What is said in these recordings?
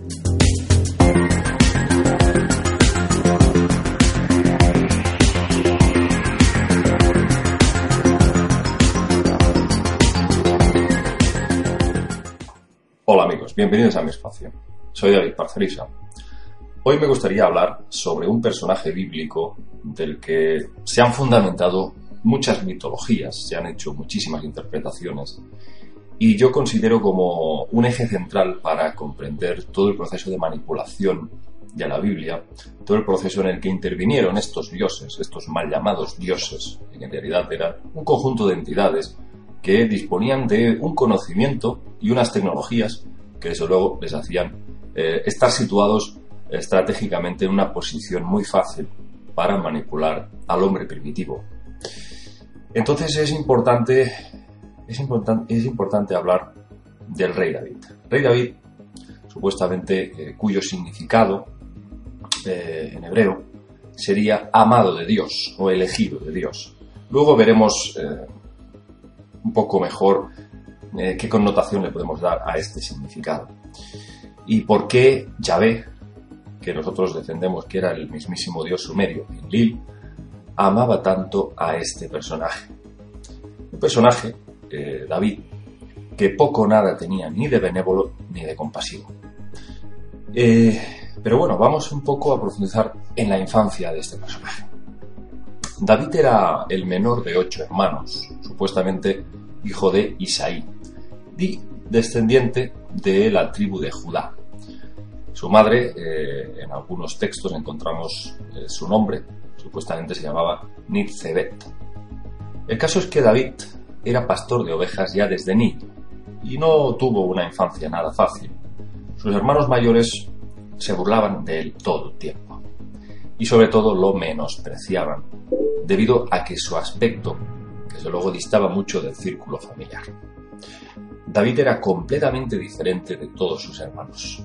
Hola amigos, bienvenidos a mi espacio. Soy David Parcerisa. Hoy me gustaría hablar sobre un personaje bíblico del que se han fundamentado muchas mitologías, se han hecho muchísimas interpretaciones y yo considero como un eje central para comprender todo el proceso de manipulación de la Biblia, todo el proceso en el que intervinieron estos dioses, estos mal llamados dioses, que en realidad eran un conjunto de entidades que disponían de un conocimiento y unas tecnologías que desde luego les hacían eh, estar situados estratégicamente en una posición muy fácil para manipular al hombre primitivo. Entonces es importante, es es importante hablar del rey David. Rey David, supuestamente eh, cuyo significado eh, en hebreo sería amado de Dios o elegido de Dios. Luego veremos un poco mejor eh, qué connotación le podemos dar a este significado. Y por qué Yahvé, que nosotros defendemos que era el mismísimo dios sumerio, Enlil, amaba tanto a este personaje. Un personaje, eh, David, que poco nada tenía ni de benévolo ni de compasivo. Eh, pero bueno, vamos un poco a profundizar en la infancia de este personaje. David era el menor de ocho hermanos, supuestamente hijo de Isaí, y descendiente de la tribu de Judá. Su madre, eh, en algunos textos encontramos su nombre, supuestamente se llamaba Nitzebet. El caso es que David era pastor de ovejas ya desde niño y no tuvo una infancia nada fácil. Sus hermanos mayores se burlaban de él todo el tiempo y sobre todo lo menospreciaban debido a que su aspecto, desde luego, distaba mucho del círculo familiar. David era completamente diferente de todos sus hermanos.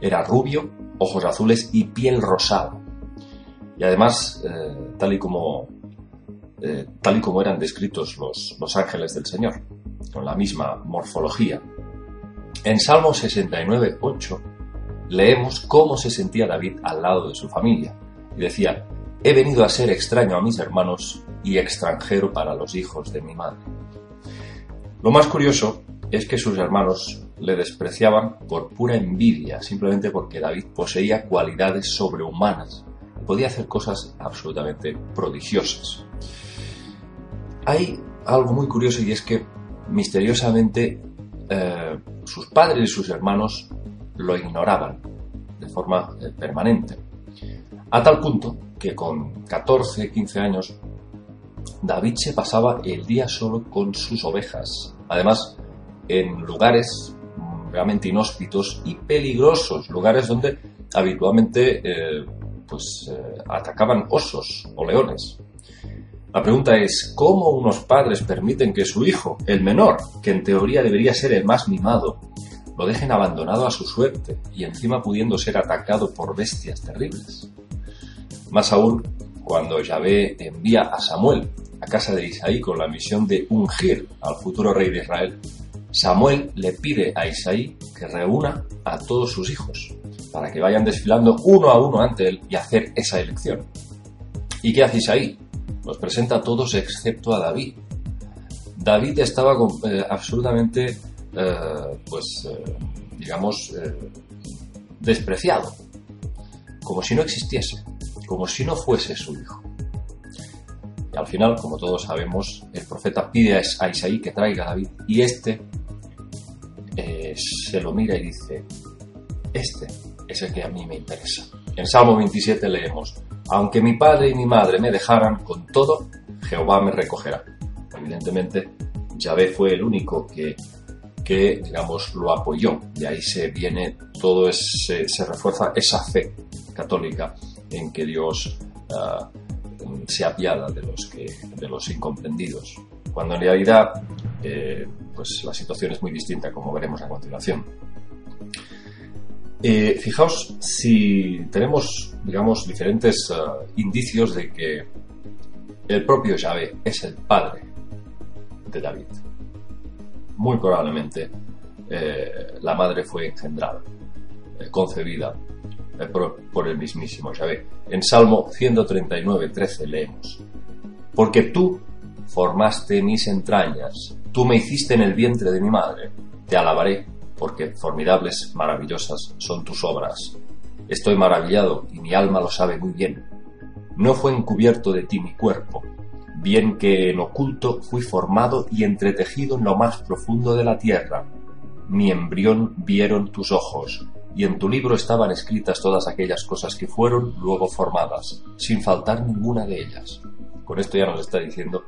Era rubio, ojos azules y piel rosada. Y además, eh, tal, y como, eh, tal y como eran descritos los, los ángeles del Señor, con la misma morfología. En Salmo 69, 8, leemos cómo se sentía David al lado de su familia. Y decía, He venido a ser extraño a mis hermanos y extranjero para los hijos de mi madre. Lo más curioso es que sus hermanos le despreciaban por pura envidia, simplemente porque David poseía cualidades sobrehumanas y podía hacer cosas absolutamente prodigiosas. Hay algo muy curioso y es que misteriosamente eh, sus padres y sus hermanos lo ignoraban de forma eh, permanente. A tal punto que con 14, 15 años, David se pasaba el día solo con sus ovejas. Además, en lugares realmente inhóspitos y peligrosos, lugares donde habitualmente eh, pues, atacaban osos o leones. La pregunta es, ¿cómo unos padres permiten que su hijo, el menor, que en teoría debería ser el más mimado, lo dejen abandonado a su suerte y encima pudiendo ser atacado por bestias terribles? Más aún, cuando Yahvé envía a Samuel a casa de Isaí con la misión de ungir al futuro rey de Israel, Samuel le pide a Isaí que reúna a todos sus hijos para que vayan desfilando uno a uno ante él y hacer esa elección. ¿Y qué hace Isaí? Los presenta a todos excepto a David. David estaba eh, absolutamente, eh, pues, eh, digamos, despreciado, como si no existiese como si no fuese su hijo. Y al final, como todos sabemos, el profeta pide a Isaí que traiga a David y este se lo mira y dice, este es el que a mí me interesa. En Salmo 27 leemos, aunque mi padre y mi madre me dejaran, con todo, Jehová me recogerá. Evidentemente, Yahvé fue el único que, digamos, lo apoyó. Y ahí se viene todo ese, se refuerza esa fe católica en que Dios uh, se apiada de los, que, de los incomprendidos. Cuando en realidad, eh, pues la situación es muy distinta, como veremos a continuación. Eh, fijaos si tenemos, digamos, diferentes uh, indicios de que el propio Yahvé es el padre de David. Muy probablemente eh, la madre fue engendrada, eh, concebida eh, por, el mismísimo Yahvé. En Salmo 139, 13 leemos, Porque tú formaste mis entrañas, tú me hiciste en el vientre de mi madre, te alabaré, porque formidables, maravillosas son tus obras. Estoy maravillado y mi alma lo sabe muy bien. No fue encubierto de ti mi cuerpo, bien que en oculto fui formado y entretejido en lo más profundo de la tierra. Mi embrión vieron tus ojos, y en tu libro estaban escritas todas aquellas cosas que fueron luego formadas, sin faltar ninguna de ellas. Con esto ya nos está diciendo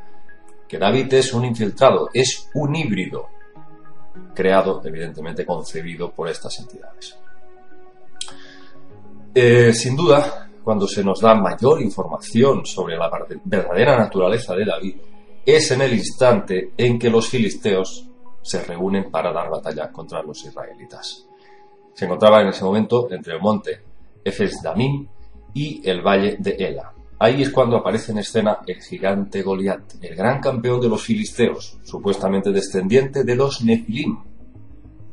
que David es un infiltrado, es un híbrido, creado, evidentemente concebido por estas entidades. Eh, sin duda, cuando se nos da mayor información sobre la verdadera naturaleza de David, es en el instante en que los filisteos se reúnen para dar batalla contra los israelitas. Se encontraba en ese momento entre el monte Efes Damim y el valle de Ela. Ahí es cuando aparece en escena el gigante Goliat, el gran campeón de los filisteos, supuestamente descendiente de los Nefilim,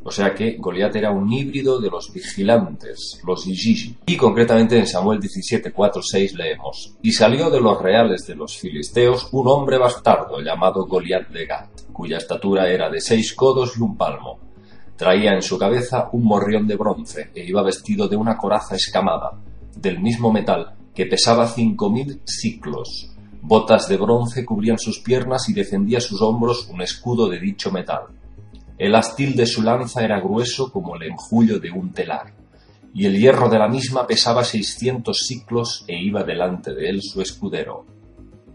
o sea que Goliat era un híbrido de los vigilantes, los Ijiji. Y concretamente en Samuel 17, 4, 6 leemos, Y salió de los reales de los filisteos un hombre bastardo llamado Goliat de Gat, cuya estatura era de seis codos y un palmo. Traía en su cabeza un morrión de bronce e iba vestido de una coraza escamada, del mismo metal, que pesaba cinco mil ciclos. Botas de bronce cubrían sus piernas y defendía sus hombros un escudo de dicho metal el astil de su lanza era grueso como el enjullo de un telar, y el hierro de la misma pesaba seiscientos ciclos e iba delante de él su escudero.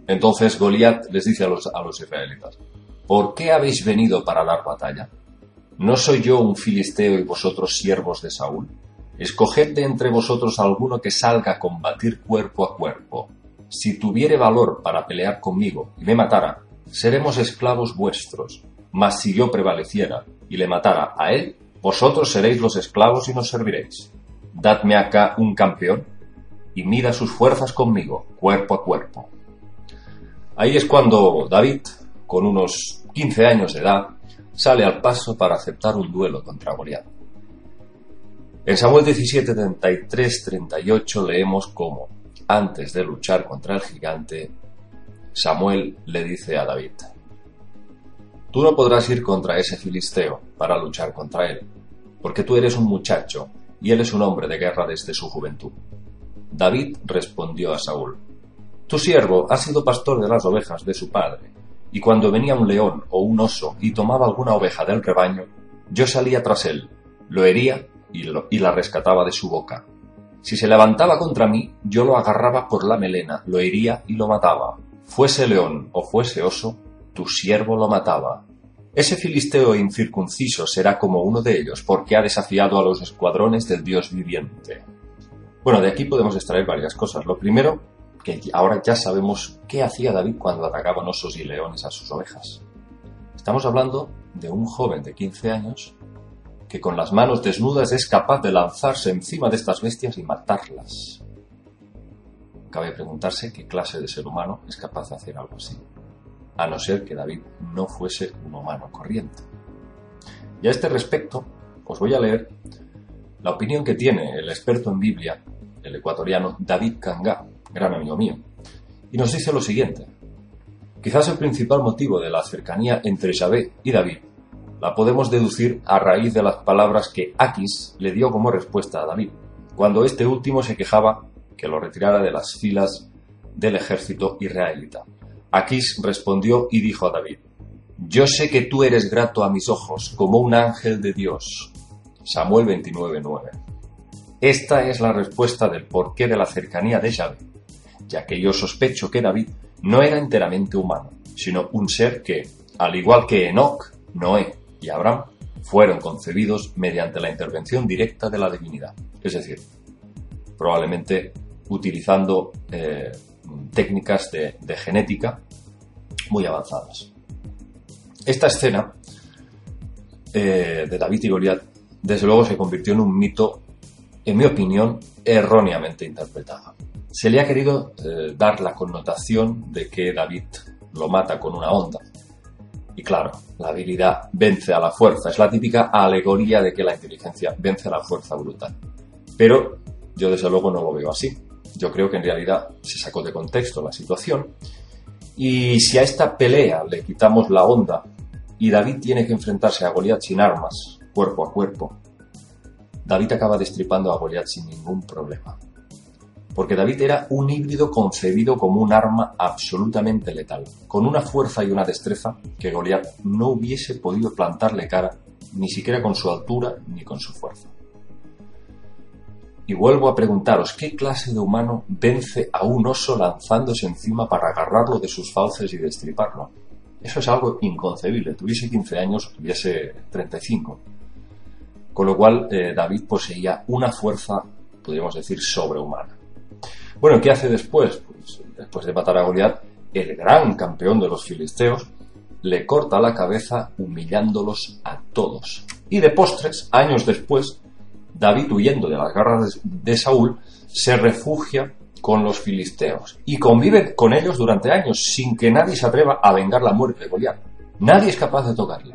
Entonces Goliat les dice a los, a los israelitas, ¿por qué habéis venido para dar batalla? ¿No soy yo un filisteo y vosotros siervos de Saúl? Escoged de entre vosotros alguno que salga a combatir cuerpo a cuerpo. Si tuviere valor para pelear conmigo y me matara, seremos esclavos vuestros mas si yo prevaleciera y le matara a él, vosotros seréis los esclavos y nos serviréis. Dadme acá un campeón y mida sus fuerzas conmigo, cuerpo a cuerpo. Ahí es cuando David, con unos 15 años de edad, sale al paso para aceptar un duelo contra Goliat. En Samuel 17, 33, 38 leemos cómo, antes de luchar contra el gigante, Samuel le dice a David, Tú no podrás ir contra ese filisteo para luchar contra él, porque tú eres un muchacho y él es un hombre de guerra desde su juventud. David respondió a Saúl, Tu siervo ha sido pastor de las ovejas de su padre, y cuando venía un león o un oso y tomaba alguna oveja del rebaño, yo salía tras él, lo hería y, la rescataba de su boca. Si se levantaba contra mí, yo lo agarraba por la melena, lo hería y lo mataba. Fuese león o fuese oso, tu siervo lo mataba. Ese filisteo incircunciso será como uno de ellos, porque ha desafiado a los escuadrones del Dios viviente. Bueno, de aquí podemos extraer varias cosas. Lo primero, que ahora ya sabemos qué hacía David cuando atacaban osos y leones a sus ovejas. Estamos hablando de un joven de 15 años que con las manos desnudas es capaz de lanzarse encima de estas bestias y matarlas. Cabe preguntarse qué clase de ser humano es capaz de hacer algo así a no ser que David no fuese un humano corriente. Y a este respecto, os voy a leer la opinión que tiene el experto en Biblia, el ecuatoriano David Kanga, gran amigo mío, y nos dice lo siguiente. Quizás el principal motivo de la cercanía entre Yahvé y David la podemos deducir a raíz de las palabras que Aquis le dio como respuesta a David, cuando este último se quejaba que lo retirara de las filas del ejército israelita. Aquís respondió y dijo a David, Yo sé que tú eres grato a mis ojos como un ángel de Dios. Samuel 29:9. Esta es la respuesta del porqué de la cercanía de Yahvé, ya que yo sospecho que David no era enteramente humano, sino un ser que, al igual que Enoch, Noé y Abraham, fueron concebidos mediante la intervención directa de la divinidad. Es decir, probablemente utilizando eh, técnicas de, genética muy avanzadas. Esta escena eh, de David y Goliat, desde luego, se convirtió en un mito, en mi opinión, erróneamente interpretado. Se le ha querido eh, dar la connotación de que David lo mata con una onda. Y claro, la habilidad vence a la fuerza. Es la típica alegoría de que la inteligencia vence a la fuerza brutal. Pero yo desde luego no lo veo así. Yo creo que en realidad se sacó de contexto la situación. Y si a esta pelea le quitamos la onda y David tiene que enfrentarse a Goliat sin armas, cuerpo a cuerpo, David acaba destripando a Goliat sin ningún problema. Porque David era un híbrido concebido como un arma absolutamente letal, con una fuerza y una destreza que Goliat no hubiese podido plantarle cara, ni siquiera con su altura ni con su fuerza. Y vuelvo a preguntaros, ¿qué clase de humano vence a un oso lanzándose encima para agarrarlo de sus fauces y destriparlo? Eso es algo inconcebible. Tuviese 15 años, tuviese 35. Con lo cual, eh, David poseía una fuerza, podríamos decir, sobrehumana. Bueno, ¿qué hace después? Pues, después de matar a Goliat, el gran campeón de los filisteos le corta la cabeza humillándolos a todos. Y de postres, años después, David, huyendo de las garras de Saúl, se refugia con los filisteos y convive con ellos durante años sin que nadie se atreva a vengar la muerte de Goliat. Nadie es capaz de tocarle.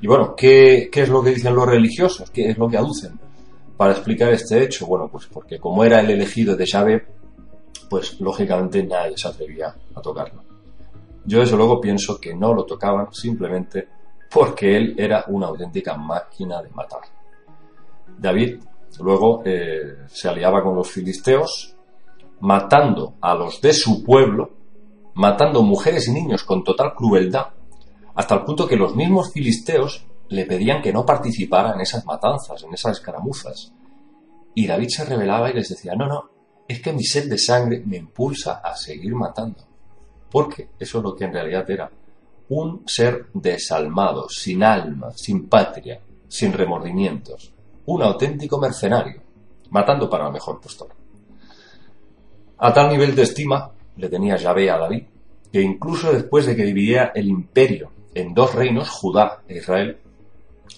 Y bueno, ¿qué, es lo que dicen los religiosos? ¿Qué es lo que aducen para explicar este hecho? Bueno, pues porque como era el elegido de Yahvé, pues lógicamente nadie se atrevía a tocarlo. Yo desde luego pienso que no lo tocaban simplemente porque él era una auténtica máquina de matar. David luego eh, se aliaba con los filisteos, matando a los de su pueblo, matando mujeres y niños con total crueldad, hasta el punto que los mismos filisteos le pedían que no participara en esas matanzas, en esas escaramuzas. Y David se rebelaba y les decía, no, no, es que mi sed de sangre me impulsa a seguir matando. Porque eso es lo que en realidad era. Un ser desalmado, sin alma, sin patria, sin remordimientos un auténtico mercenario, matando para la mejor postura. A tal nivel de estima le tenía Yahvé a David, que incluso después de que dividiera el imperio en dos reinos, Judá e Israel,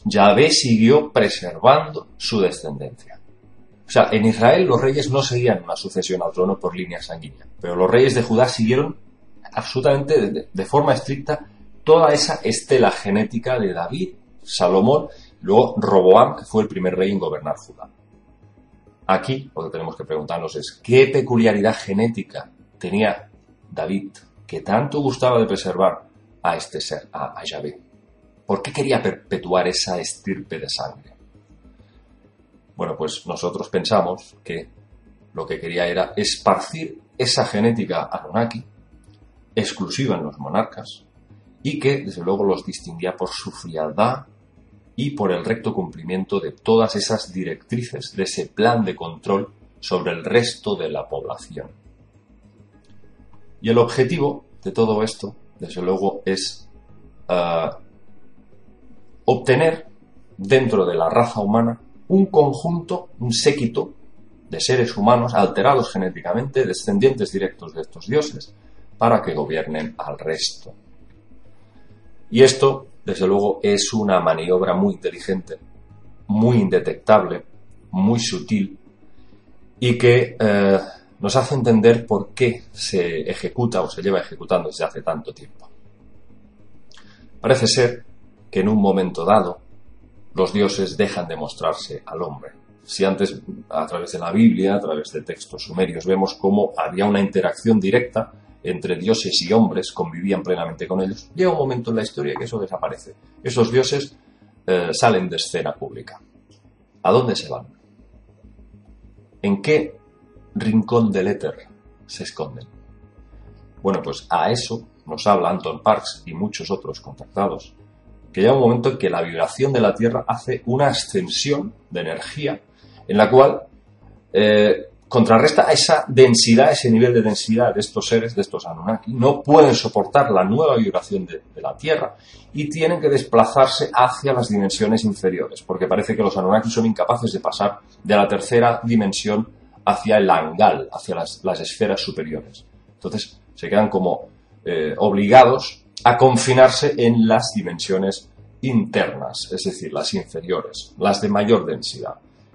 Yahvé siguió preservando su descendencia. O sea, en Israel los reyes no seguían una sucesión al trono por línea sanguínea, pero los reyes de Judá siguieron absolutamente de, forma estricta toda esa estela genética de David, Salomón Luego, Roboam, que fue el primer rey en gobernar Judá. Aquí lo que tenemos que preguntarnos es, ¿qué peculiaridad genética tenía David que tanto gustaba de preservar a este ser, a, a Yahvé? ¿Por qué quería perpetuar esa estirpe de sangre? Bueno, pues nosotros pensamos que lo que quería era esparcir esa genética Anunnaki, exclusiva en los monarcas, y que desde luego los distinguía por su frialdad y por el recto cumplimiento de todas esas directrices de ese plan de control sobre el resto de la población. Y el objetivo de todo esto, desde luego, es ah, obtener dentro de la raza humana un conjunto, un séquito de seres humanos alterados genéticamente, descendientes directos de estos dioses, para que gobiernen al resto. Y esto desde luego es una maniobra muy inteligente, muy indetectable, muy sutil y que eh, nos hace entender por qué se ejecuta o se lleva ejecutando desde hace tanto tiempo. Parece ser que en un momento dado los dioses dejan de mostrarse al hombre. Si antes, a través de la Biblia, a través de textos sumerios, vemos cómo había una interacción directa entre dioses y hombres, convivían plenamente con ellos, llega un momento en la historia que eso desaparece. Esos dioses eh, salen de escena pública. ¿A dónde se van? ¿En qué rincón del éter se esconden? Bueno, pues a eso nos habla Anton Parks y muchos otros contactados, que llega un momento en que la vibración de la Tierra hace una ascensión de energía en la cual eh, contrarresta esa densidad, ese nivel de densidad de estos seres, de estos Anunnaki. No pueden soportar la nueva vibración de, la Tierra y tienen que desplazarse hacia las dimensiones inferiores, porque parece que los Anunnaki son incapaces de pasar de la tercera dimensión hacia el Angal, hacia las, esferas superiores. Entonces se quedan como eh, obligados a confinarse en las dimensiones internas, es decir, las inferiores, las de mayor densidad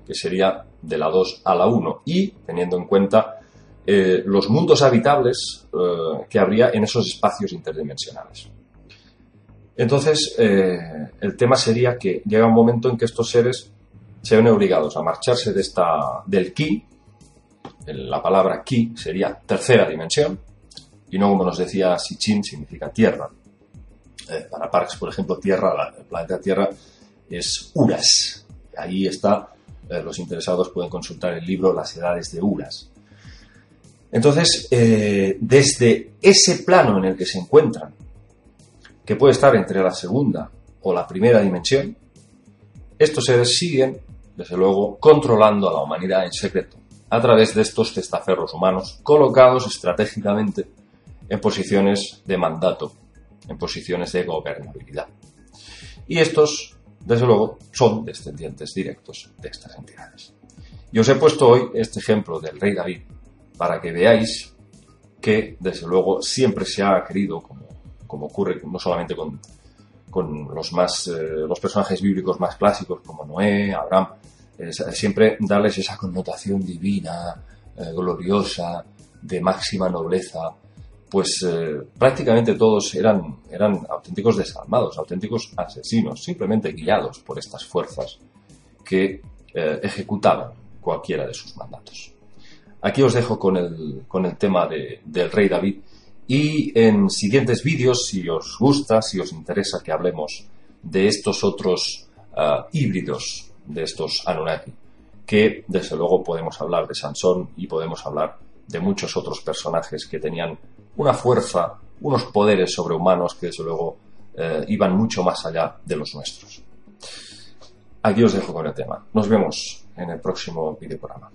que sería de la 2 a la 1, y teniendo en cuenta eh, los mundos habitables eh, que habría en esos espacios interdimensionales. Entonces, eh, el tema sería que llega un momento en que estos seres se ven obligados a marcharse de esta, del ki, la palabra ki sería tercera dimensión, y no como nos decía Sichin, significa tierra. para Parks, por ejemplo, Tierra, el planeta Tierra es Uras. Ahí está eh, los interesados pueden consultar el libro Las edades de Uras. Entonces, eh, desde ese plano en el que se encuentran, que puede estar entre la segunda o la primera dimensión, estos seres siguen, desde luego, controlando a la humanidad en secreto, a través de estos testaferros humanos colocados estratégicamente en posiciones de mandato, en posiciones de gobernabilidad. Y estos desde luego, son descendientes directos de estas entidades. Y os he puesto hoy este ejemplo del rey David para que veáis que, desde luego, siempre se ha querido, como, ocurre no solamente con, los, más, eh, los personajes bíblicos más clásicos como Noé, Abraham, siempre darles esa connotación divina, eh, gloriosa, de máxima nobleza, pues eh, prácticamente todos eran, eran auténticos desalmados, auténticos asesinos, simplemente guiados por estas fuerzas que eh, ejecutaban cualquiera de sus mandatos. Aquí os dejo con el, con el tema del rey David y en siguientes vídeos, si os gusta, si os interesa que hablemos de estos otros ah, híbridos de estos Anunnaki, que desde luego podemos hablar de Sansón y podemos hablar de muchos otros personajes que tenían una fuerza, unos poderes sobrehumanos que desde luego eh, iban mucho más allá de los nuestros. Aquí os dejo con el tema. Nos vemos en el próximo videoprograma.